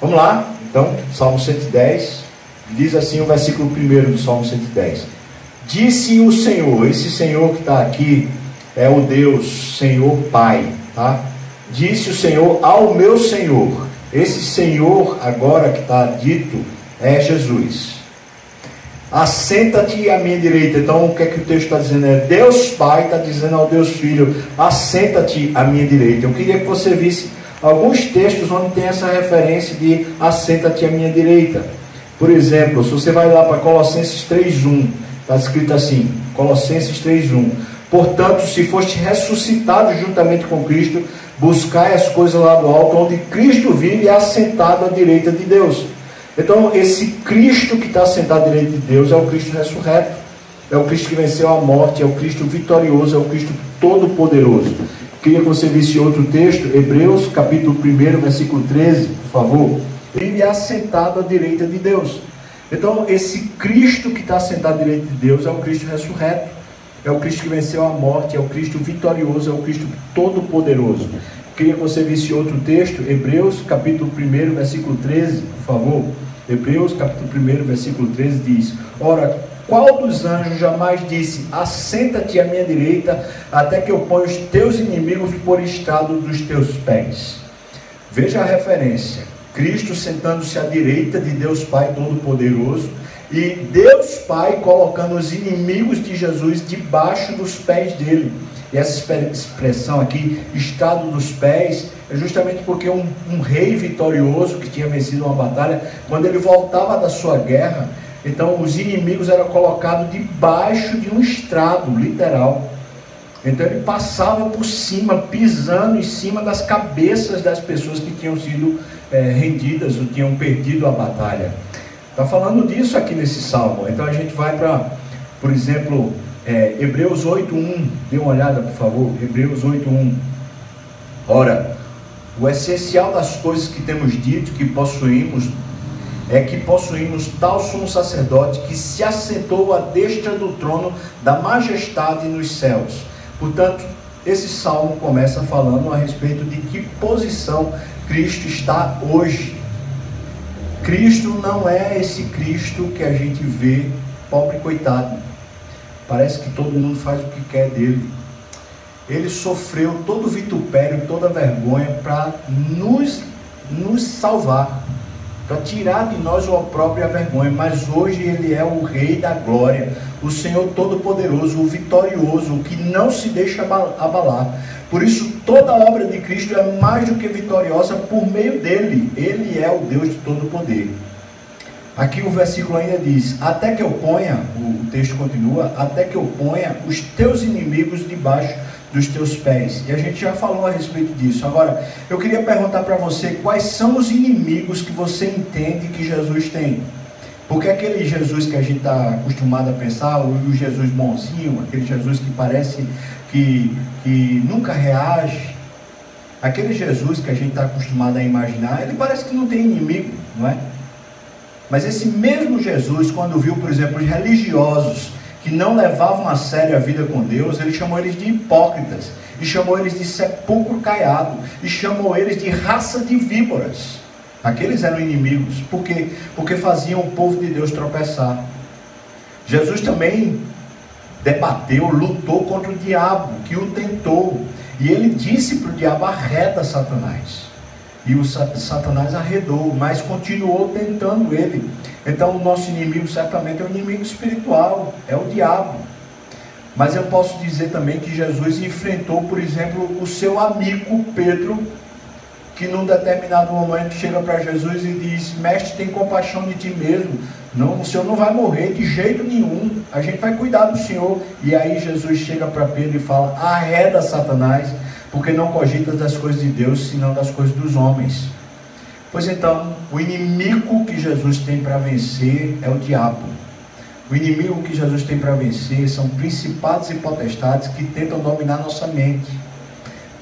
Vamos lá, então, Salmo 110, diz assim o versículo 1 do Salmo 110. Disse o Senhor, esse Senhor que está aqui é o Deus, Senhor Pai, tá? Disse o Senhor ao meu Senhor. Esse Senhor agora que está dito é Jesus. Assenta-te à minha direita. Então, o que é que o texto está dizendo? É Deus Pai está dizendo ao Deus Filho: assenta-te à minha direita. Eu queria que você visse alguns textos onde tem essa referência de assenta-te à minha direita. Por exemplo, se você vai lá para Colossenses 3:1, está escrito assim: Colossenses 3:1. Portanto, se foste ressuscitado juntamente com Cristo, buscai as coisas lá do alto, onde Cristo vive assentado à direita de Deus. Então, esse Cristo que está sentado à direita de Deus é o Cristo ressurreto, é o Cristo que venceu a morte, é o Cristo vitorioso, é o Cristo todo-poderoso. Queria que você visse outro texto, Hebreus, capítulo 1, versículo 13, por favor. Ele é assentado à direita de Deus. Então, esse Cristo que está sentado à direita de Deus é o Cristo ressurreto, é o Cristo que venceu a morte, é o Cristo vitorioso, é o Cristo todo-poderoso. Queria que você visse outro texto, Hebreus, capítulo 1, versículo 13, por favor. Hebreus, capítulo 1, versículo 13 diz: Ora, qual dos anjos jamais disse: Assenta-te à minha direita, até que eu ponha os teus inimigos por estrado dos teus pés? Veja a referência: Cristo sentando-se à direita de Deus Pai Todo-Poderoso e Deus Pai colocando os inimigos de Jesus debaixo dos pés dele. E essa expressão aqui, estado dos pés, é justamente porque um, um rei vitorioso que tinha vencido uma batalha, quando ele voltava da sua guerra, então os inimigos eram colocados debaixo de um estrado, literal. Então ele passava por cima, pisando em cima das cabeças das pessoas que tinham sido é, rendidas ou tinham perdido a batalha. Está falando disso aqui nesse salmo. Então a gente vai para, por exemplo, é, Hebreus 8.1. Dê uma olhada, por favor. Hebreus 8.1. Ora, o essencial das coisas que temos dito que possuímos é que possuímos tal sumo sacerdote que se assentou à destra do trono da majestade nos céus. Portanto, esse salmo começa falando a respeito de que posição Cristo está hoje. Cristo não é esse Cristo que a gente vê, pobre coitado. Parece que todo mundo faz o que quer dele. Ele sofreu todo o vitupério, toda a vergonha para nos, nos salvar para tirar de nós o opróprio e a vergonha, mas hoje ele é o Rei da glória, o Senhor Todo-Poderoso, o vitorioso, o que não se deixa abalar. Por isso, toda a obra de Cristo é mais do que vitoriosa por meio dele. Ele é o Deus de todo poder. Aqui o versículo ainda diz: Até que eu ponha, o texto continua, até que eu ponha os teus inimigos debaixo dos teus pés. E a gente já falou a respeito disso. Agora, eu queria perguntar para você quais são os inimigos que você entende que Jesus tem. Porque aquele Jesus que a gente está acostumado a pensar, o Jesus bonzinho, aquele Jesus que parece que, que nunca reage, aquele Jesus que a gente está acostumado a imaginar, ele parece que não tem inimigo, não é? Mas esse mesmo Jesus, quando viu, por exemplo, os religiosos que não levavam a sério a vida com Deus, ele chamou eles de hipócritas, e chamou eles de sepulcro caiado, e chamou eles de raça de víboras. Aqueles eram inimigos, por quê? Porque faziam o povo de Deus tropeçar. Jesus também debateu, lutou contra o diabo, que o tentou, e ele disse para o diabo: arreda Satanás. E o Satanás arredou, mas continuou tentando ele. Então o nosso inimigo certamente é o inimigo espiritual, é o diabo. Mas eu posso dizer também que Jesus enfrentou, por exemplo, o seu amigo Pedro, que num determinado momento chega para Jesus e diz: Mestre, tem compaixão de ti mesmo. Não, o senhor não vai morrer de jeito nenhum. A gente vai cuidar do senhor. E aí Jesus chega para Pedro e fala: Arreda Satanás, porque não cogitas das coisas de Deus, senão das coisas dos homens. Pois então, o inimigo que Jesus tem para vencer é o diabo. O inimigo que Jesus tem para vencer são principados e potestades que tentam dominar nossa mente.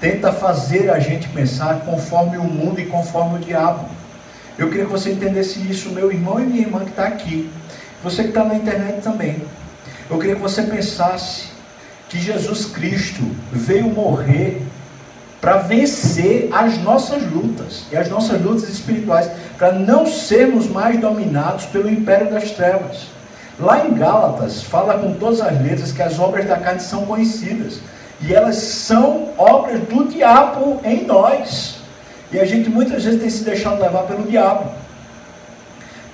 Tenta fazer a gente pensar conforme o mundo e conforme o diabo. Eu queria que você entendesse isso, meu irmão e minha irmã que está aqui. Você que está na internet também. Eu queria que você pensasse que Jesus Cristo veio morrer para vencer as nossas lutas e as nossas lutas espirituais, para não sermos mais dominados pelo império das trevas. Lá em Gálatas, fala com todas as letras que as obras da carne são conhecidas. E elas são obras do diabo em nós. E a gente muitas vezes tem se deixado levar pelo diabo.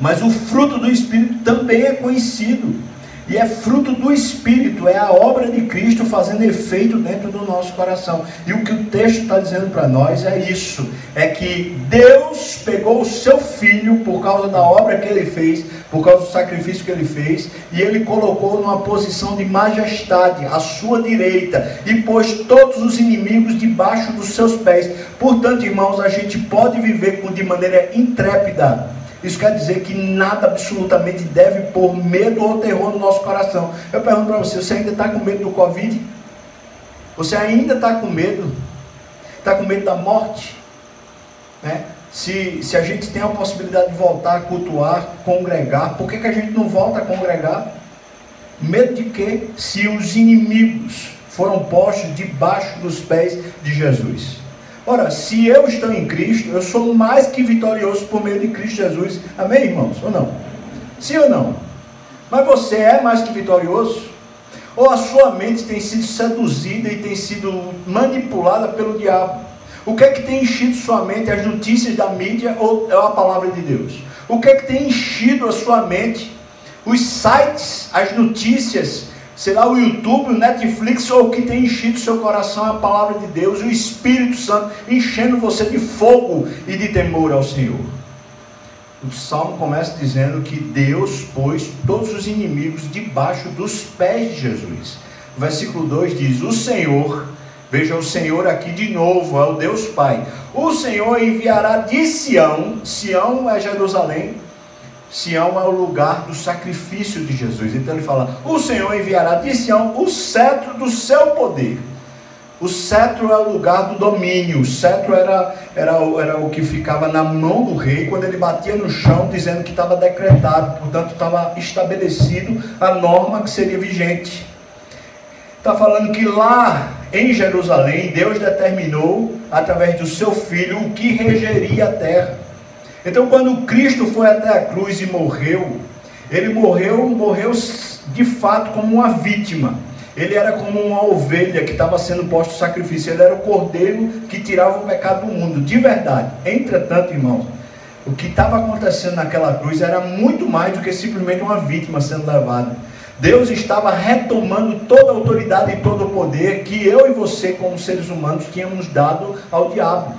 Mas o fruto do Espírito também é conhecido. E é fruto do Espírito, é a obra de Cristo fazendo efeito dentro do nosso coração. E o que o texto está dizendo para nós é isso: é que Deus pegou o seu filho por causa da obra que ele fez, por causa do sacrifício que ele fez, e ele colocou numa posição de majestade, à sua direita, e pôs todos os inimigos debaixo dos seus pés. Portanto, irmãos, a gente pode viver de maneira intrépida isso quer dizer que nada absolutamente deve pôr medo ou terror no nosso coração. Eu pergunto para você: você ainda está com medo do Covid? Você ainda está com medo? Está com medo da morte? Né? Se, se a gente tem a possibilidade de voltar a cultuar, congregar, por que, que a gente não volta a congregar? Medo de quê? Se os inimigos foram postos debaixo dos pés de Jesus. Ora, se eu estou em Cristo, eu sou mais que vitorioso por meio de Cristo Jesus. Amém, irmãos? Ou não? Sim ou não? Mas você é mais que vitorioso? Ou a sua mente tem sido seduzida e tem sido manipulada pelo diabo? O que é que tem enchido sua mente? As notícias da mídia ou é a palavra de Deus? O que é que tem enchido a sua mente? Os sites, as notícias, será o YouTube, o Netflix ou o que tem enchido seu coração a palavra de Deus, o Espírito Santo enchendo você de fogo e de temor ao Senhor. O salmo começa dizendo que Deus pôs todos os inimigos debaixo dos pés de Jesus. O versículo 2 diz: O Senhor, veja o Senhor aqui de novo, é o Deus Pai. O Senhor enviará de Sião, Sião é Jerusalém, Sião é o lugar do sacrifício de Jesus. Então ele fala: O Senhor enviará de Sião o cetro do seu poder. O cetro é o lugar do domínio. O cetro era, era, era o que ficava na mão do rei quando ele batia no chão, dizendo que estava decretado, portanto, estava estabelecido a norma que seria vigente. Está falando que lá em Jerusalém, Deus determinou, através do seu filho, o que regeria a terra. Então, quando Cristo foi até a cruz e morreu, ele morreu, morreu de fato como uma vítima. Ele era como uma ovelha que estava sendo posto sacrifício. Ele era o cordeiro que tirava o pecado do mundo, de verdade. Entretanto, irmãos, o que estava acontecendo naquela cruz era muito mais do que simplesmente uma vítima sendo levada. Deus estava retomando toda a autoridade e todo o poder que eu e você, como seres humanos, tínhamos dado ao diabo.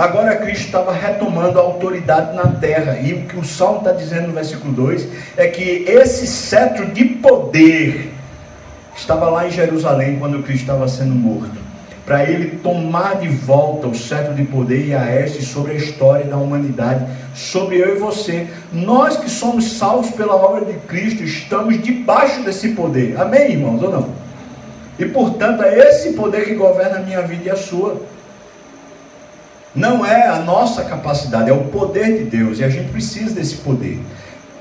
Agora Cristo estava retomando a autoridade na terra. E o que o Salmo está dizendo no versículo 2 é que esse cetro de poder estava lá em Jerusalém quando Cristo estava sendo morto. Para ele tomar de volta o cetro de poder e a este sobre a história da humanidade, sobre eu e você. Nós que somos salvos pela obra de Cristo, estamos debaixo desse poder. Amém, irmãos, ou não? E portanto é esse poder que governa a minha vida e a sua. Não é a nossa capacidade, é o poder de Deus. E a gente precisa desse poder.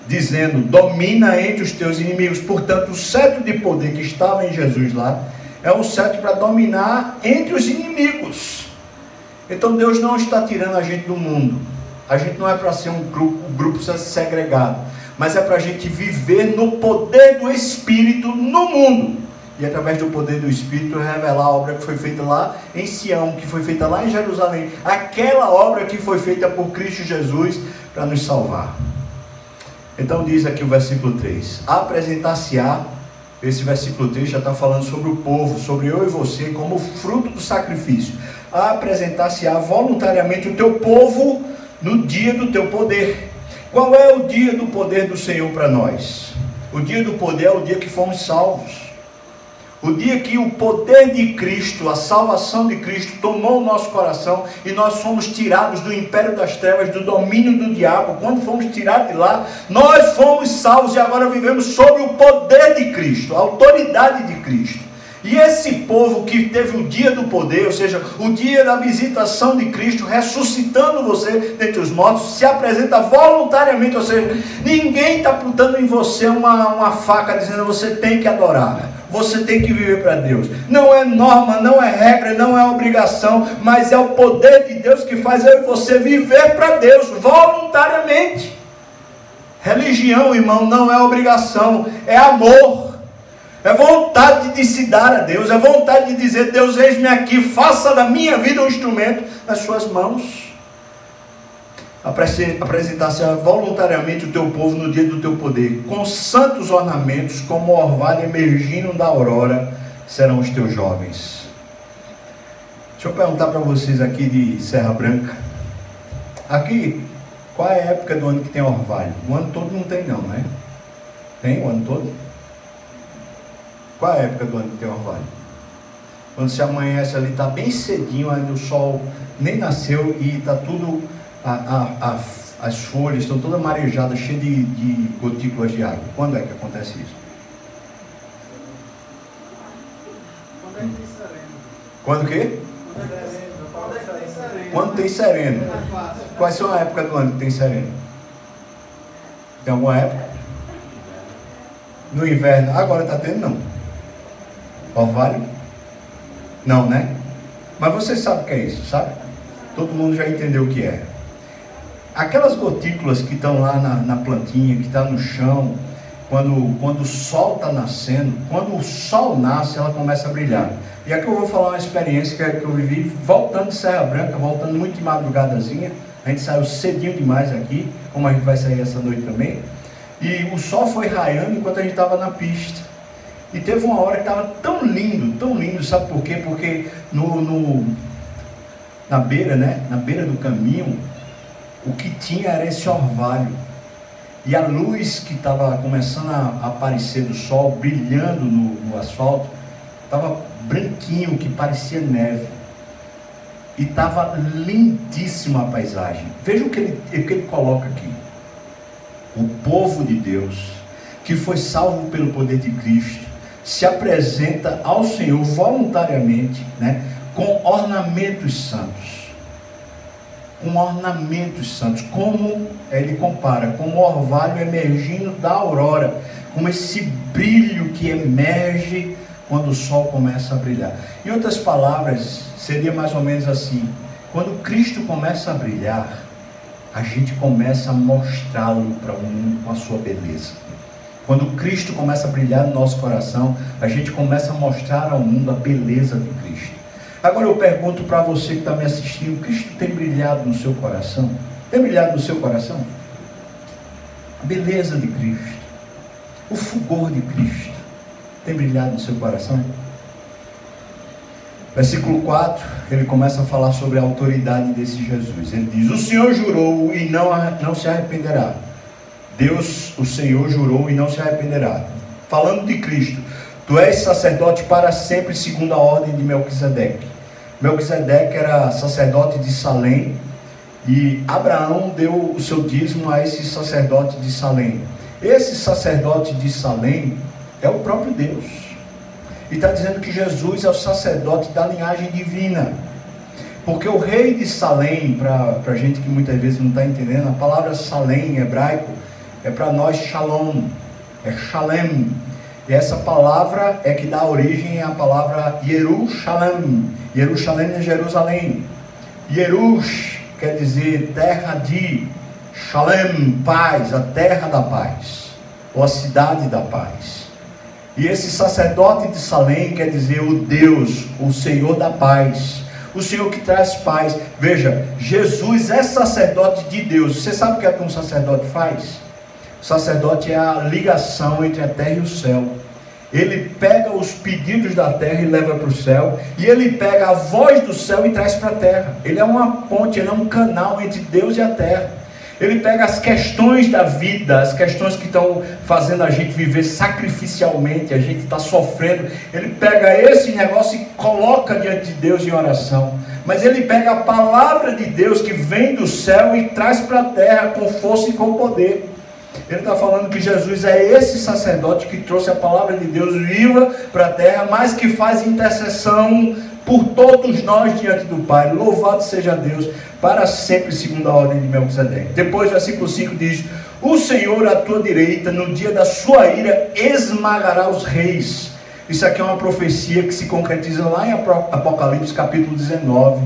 Dizendo, domina entre os teus inimigos. Portanto, o cetro de poder que estava em Jesus lá é um cetro para dominar entre os inimigos. Então Deus não está tirando a gente do mundo. A gente não é para ser um grupo, um grupo segregado. Mas é para a gente viver no poder do Espírito no mundo e através do poder do Espírito revelar a obra que foi feita lá em Sião, que foi feita lá em Jerusalém, aquela obra que foi feita por Cristo Jesus para nos salvar. Então diz aqui o versículo 3: Apresentar-se-á, esse versículo 3 já está falando sobre o povo, sobre eu e você, como fruto do sacrifício. Apresentar-se-á voluntariamente o teu povo no dia do teu poder. Qual é o dia do poder do Senhor para nós? O dia do poder é o dia que fomos salvos. O dia que o poder de Cristo, a salvação de Cristo, tomou o nosso coração e nós fomos tirados do império das trevas, do domínio do diabo, quando fomos tirados de lá, nós fomos salvos e agora vivemos sob o poder de Cristo, a autoridade de Cristo. E esse povo que teve o dia do poder, ou seja, o dia da visitação de Cristo, ressuscitando você dentre os mortos, se apresenta voluntariamente, ou seja, ninguém está apontando em você uma, uma faca dizendo você tem que adorar. Você tem que viver para Deus. Não é norma, não é regra, não é obrigação, mas é o poder de Deus que faz você viver para Deus voluntariamente. Religião, irmão, não é obrigação, é amor. É vontade de se dar a Deus, é vontade de dizer: Deus, eis-me aqui, faça da minha vida um instrumento nas suas mãos. Apresentar-se voluntariamente o teu povo no dia do teu poder, com santos ornamentos, como o orvalho emergindo da aurora, serão os teus jovens. Deixa eu perguntar para vocês aqui de Serra Branca. Aqui, qual é a época do ano que tem orvalho? O ano todo não tem, não, né? Tem o ano todo? Qual é a época do ano que tem orvalho? Quando se amanhece ali, está bem cedinho, ainda o sol nem nasceu e está tudo, a, a, a, as folhas estão todas marejadas, cheias de, de gotículas de água. Quando é que acontece isso? Quando é que tem sereno. Quando o quê? Quando tem sereno. Quais são a época do ano que tem sereno? Tem alguma época? No inverno. Agora está tendo não. Orvalho? Não, né? Mas você sabe o que é isso, sabe? Todo mundo já entendeu o que é. Aquelas gotículas que estão lá na, na plantinha, que está no chão, quando, quando o sol está nascendo, quando o sol nasce, ela começa a brilhar. E aqui eu vou falar uma experiência que, que eu vivi voltando de Serra Branca, voltando muito de madrugadazinha. A gente saiu cedinho demais aqui, como a gente vai sair essa noite também. E o sol foi raiando enquanto a gente estava na pista. E teve uma hora que estava tão lindo, tão lindo, sabe por quê? Porque no, no, na beira, né? Na beira do caminho, o que tinha era esse orvalho. E a luz que estava começando a aparecer do sol, brilhando no, no asfalto, estava branquinho, que parecia neve. E estava lindíssima a paisagem. Veja o que ele, o que ele coloca aqui. O povo de Deus, que foi salvo pelo poder de Cristo, se apresenta ao Senhor voluntariamente, né, com ornamentos santos. Com ornamentos santos, como ele compara, como o orvalho emergindo da aurora, como esse brilho que emerge quando o sol começa a brilhar. Em outras palavras, seria mais ou menos assim: quando Cristo começa a brilhar, a gente começa a mostrá-lo para o mundo com a sua beleza. Quando Cristo começa a brilhar no nosso coração, a gente começa a mostrar ao mundo a beleza de Cristo. Agora eu pergunto para você que está me assistindo: Cristo tem brilhado no seu coração? Tem brilhado no seu coração? A beleza de Cristo, o fulgor de Cristo, tem brilhado no seu coração? Versículo 4, ele começa a falar sobre a autoridade desse Jesus. Ele diz: O Senhor jurou e não, não se arrependerá Deus, o Senhor, jurou e não se arrependerá. Falando de Cristo, tu és sacerdote para sempre, segundo a ordem de Melquisedeque. Melquisedeque era sacerdote de Salém e Abraão deu o seu dízimo a esse sacerdote de Salém. Esse sacerdote de Salém é o próprio Deus. E está dizendo que Jesus é o sacerdote da linhagem divina. Porque o rei de Salém, para a gente que muitas vezes não está entendendo, a palavra Salém em hebraico é para nós shalom, é shalem. E essa palavra é que dá origem à palavra Jerusalém. Jerusalém é Jerusalém. Jerus quer dizer terra de Shalem, paz, a terra da paz, ou a cidade da paz. E esse sacerdote de Salém quer dizer o Deus, o Senhor da paz, o Senhor que traz paz. Veja, Jesus é sacerdote de Deus. Você sabe o que, é que um sacerdote faz? O sacerdote é a ligação entre a terra e o céu. Ele pega os pedidos da terra e leva para o céu, e ele pega a voz do céu e traz para a terra. Ele é uma ponte, ele é um canal entre Deus e a terra. Ele pega as questões da vida, as questões que estão fazendo a gente viver sacrificialmente, a gente está sofrendo. Ele pega esse negócio e coloca diante de Deus em oração. Mas ele pega a palavra de Deus que vem do céu e traz para a terra com força e com poder. Ele está falando que Jesus é esse sacerdote que trouxe a palavra de Deus viva para a terra, mas que faz intercessão por todos nós diante do Pai. Louvado seja Deus para sempre, segundo a ordem de Melquisedeque. Depois, versículo 5 diz: O Senhor à tua direita, no dia da sua ira, esmagará os reis. Isso aqui é uma profecia que se concretiza lá em Apocalipse capítulo 19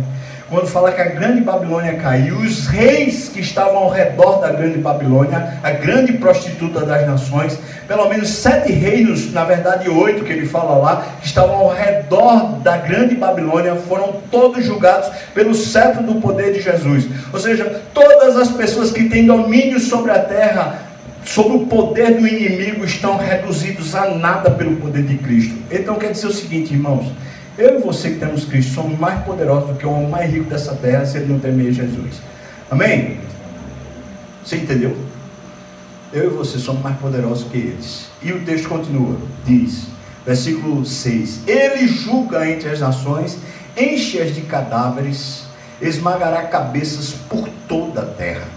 quando fala que a grande Babilônia caiu, os reis que estavam ao redor da grande Babilônia, a grande prostituta das nações, pelo menos sete reinos, na verdade oito que ele fala lá, que estavam ao redor da grande Babilônia, foram todos julgados pelo cetro do poder de Jesus. Ou seja, todas as pessoas que têm domínio sobre a terra, sobre o poder do inimigo, estão reduzidos a nada pelo poder de Cristo. Então quer dizer o seguinte, irmãos. Eu e você que temos Cristo somos mais poderosos do que o homem mais rico dessa terra se ele não temer Jesus. Amém? Você entendeu? Eu e você somos mais poderosos que eles. E o texto continua, diz, versículo 6: Ele julga entre as nações, enche-as de cadáveres, esmagará cabeças por toda a terra.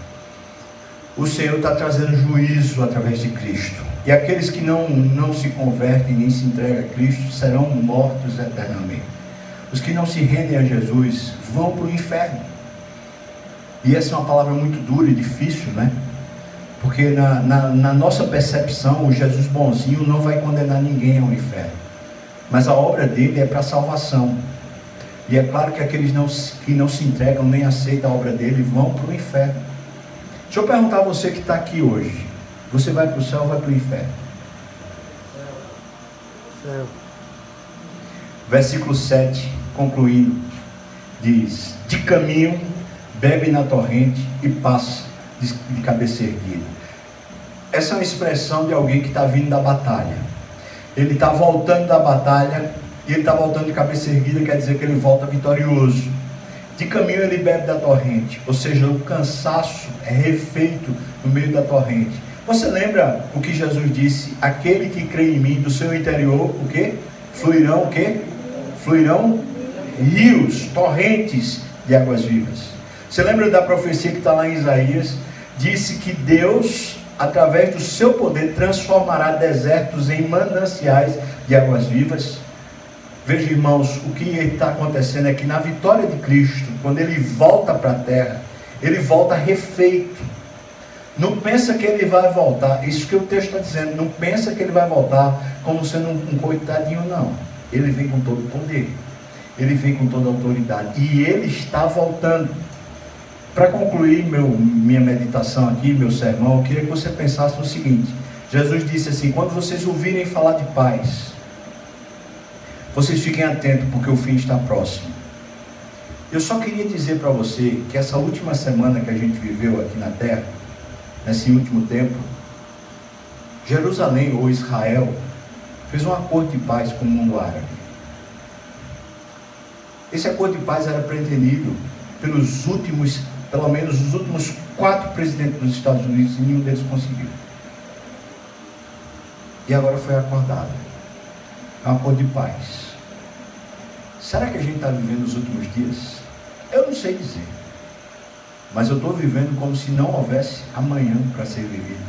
O Senhor está trazendo juízo através de Cristo. E aqueles que não, não se convertem nem se entregam a Cristo serão mortos eternamente. Os que não se rendem a Jesus vão para o inferno. E essa é uma palavra muito dura e difícil, né? Porque na, na, na, nossa percepção, o Jesus bonzinho não vai condenar ninguém ao inferno. Mas a obra dele é para salvação. E é claro que aqueles não, que não se entregam nem aceitam a obra dele vão para o inferno. Deixa eu perguntar a você que está aqui hoje. Você vai para o céu ou vai para o inferno? Céu. Versículo 7, concluindo, diz: De caminho, bebe na torrente e passa de, de cabeça erguida. Essa é uma expressão de alguém que está vindo da batalha. Ele está voltando da batalha e ele está voltando de cabeça erguida, quer dizer que ele volta vitorioso. De caminho ele bebe da torrente, ou seja, o cansaço é refeito no meio da torrente. Você lembra o que Jesus disse? Aquele que crê em mim, do seu interior, o que? Fluirão o que? Fluirão rios, torrentes de águas vivas. Você lembra da profecia que está lá em Isaías? Disse que Deus, através do seu poder, transformará desertos em mananciais de águas vivas. Veja, irmãos, o que está acontecendo é que na vitória de Cristo, quando ele volta para a terra, ele volta refeito não pensa que ele vai voltar. Isso que o texto está dizendo. Não pensa que ele vai voltar como sendo um, um coitadinho, não. Ele vem com todo o poder. Ele vem com toda a autoridade. E ele está voltando. Para concluir meu, minha meditação aqui, meu sermão, eu queria que você pensasse o seguinte. Jesus disse assim: quando vocês ouvirem falar de paz, vocês fiquem atentos, porque o fim está próximo. Eu só queria dizer para você que essa última semana que a gente viveu aqui na terra, nesse último tempo, Jerusalém ou Israel fez um acordo de paz com o mundo árabe. Esse acordo de paz era pretendido pelos últimos, pelo menos os últimos quatro presidentes dos Estados Unidos e nenhum deles conseguiu. E agora foi acordado. É um acordo de paz. Será que a gente está vivendo os últimos dias? Eu não sei dizer. Mas eu estou vivendo como se não houvesse amanhã para ser vivido.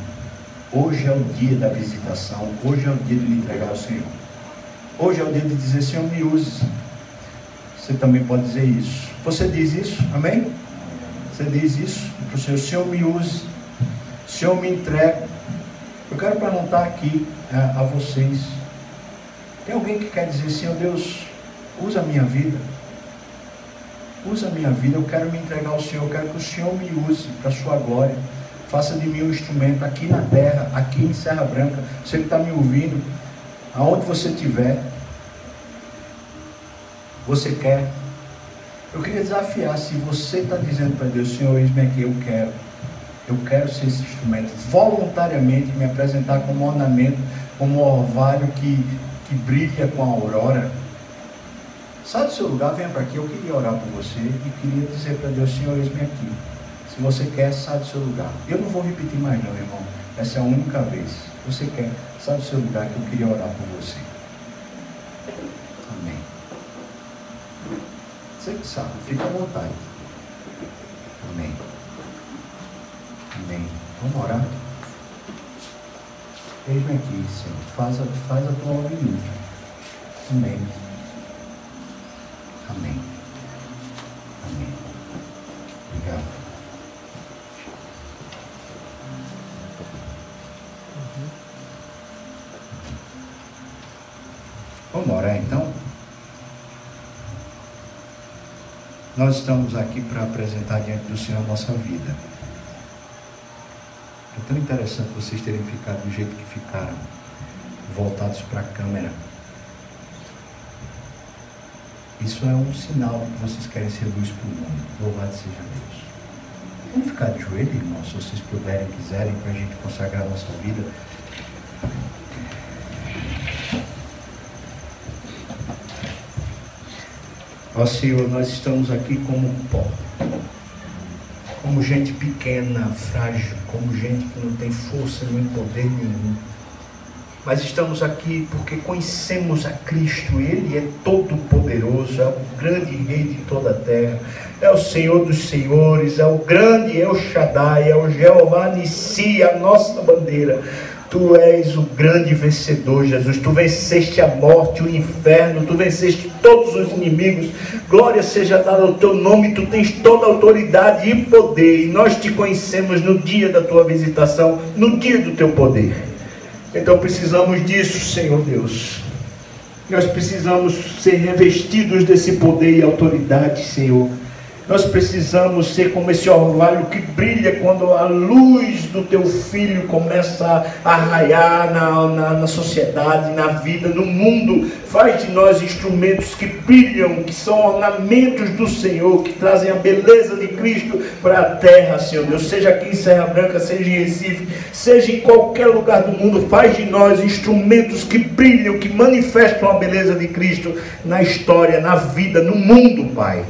Hoje é o dia da visitação, hoje é o dia de me entregar ao Senhor. Hoje é o dia de dizer, Senhor, me use. Você também pode dizer isso. Você diz isso? Amém? Você diz isso para o Senhor, Senhor, me use. Senhor, me entrega. Eu quero perguntar aqui a, é, a vocês. Tem alguém que quer dizer, Senhor Deus, usa a minha vida? Usa a minha vida, eu quero me entregar ao Senhor, eu quero que o Senhor me use para a sua glória. Faça de mim um instrumento aqui na terra, aqui em Serra Branca. Você que está me ouvindo, aonde você estiver, você quer. Eu queria desafiar, se você está dizendo para Deus, Senhor, eis-me aqui, eu quero. Eu quero ser esse instrumento, voluntariamente me apresentar como ornamento, como um orvalho que, que brilha com a aurora Sai do seu lugar, venha para aqui. Eu queria orar por você e queria dizer para Deus, Senhor, eis-me aqui. Se você quer, sai do seu lugar. Eu não vou repetir mais não, irmão. Essa é a única vez. Você quer, sai do seu lugar que eu queria orar por você. Amém. Você que sabe, fica à vontade. Amém. Amém. Vamos orar? Eis-me aqui, Senhor. Faz a, faz a tua obra Amém. Amém. Amém. Obrigado. Vamos orar então? Nós estamos aqui para apresentar diante do Senhor a nossa vida. É tão interessante vocês terem ficado do jeito que ficaram, voltados para a câmera. Isso é um sinal que vocês querem ser luz para o mundo. Louvado seja Deus. Vamos ficar de joelho, irmãos, se vocês puderem, quiserem, para a gente consagrar a nossa vida. Ó Senhor, nós estamos aqui como pó, como gente pequena, frágil, como gente que não tem força nem poder nenhum. Mas estamos aqui porque conhecemos a Cristo, Ele é todo poderoso, é o grande Rei de toda a terra, é o Senhor dos Senhores, é o grande El Shaddai, é o Jeová Nissi, a nossa bandeira. Tu és o grande vencedor, Jesus. Tu venceste a morte, o inferno, tu venceste todos os inimigos. Glória seja dada ao teu nome. Tu tens toda a autoridade e poder. E nós te conhecemos no dia da tua visitação, no dia do teu poder. Então precisamos disso, Senhor Deus. Nós precisamos ser revestidos desse poder e autoridade, Senhor. Nós precisamos ser como esse orvalho que brilha quando a luz do teu filho começa a raiar na, na, na, sociedade, na vida, no mundo. Faz de nós instrumentos que brilham, que são ornamentos do Senhor, que trazem a beleza de Cristo para a terra, Senhor Deus. Seja aqui em Serra Branca, seja em Recife, seja em qualquer lugar do mundo. Faz de nós instrumentos que brilham, que manifestam a beleza de Cristo na história, na vida, no mundo, Pai.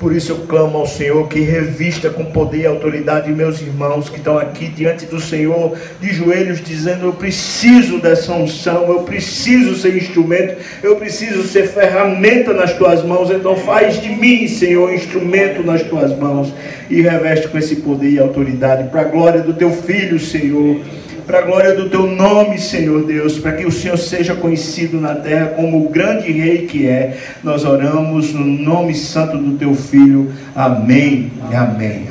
Por isso eu clamo ao Senhor que revista com poder e autoridade meus irmãos que estão aqui diante do Senhor, de joelhos, dizendo: Eu preciso dessa unção, eu preciso ser instrumento, eu preciso ser ferramenta nas tuas mãos. Então faz de mim, Senhor, instrumento nas tuas mãos e reveste com esse poder e autoridade, para a glória do teu filho, Senhor para a glória do teu nome, Senhor Deus, para que o Senhor seja conhecido na terra como o grande rei que é. Nós oramos no nome santo do teu filho. Amém. Amém. Amém.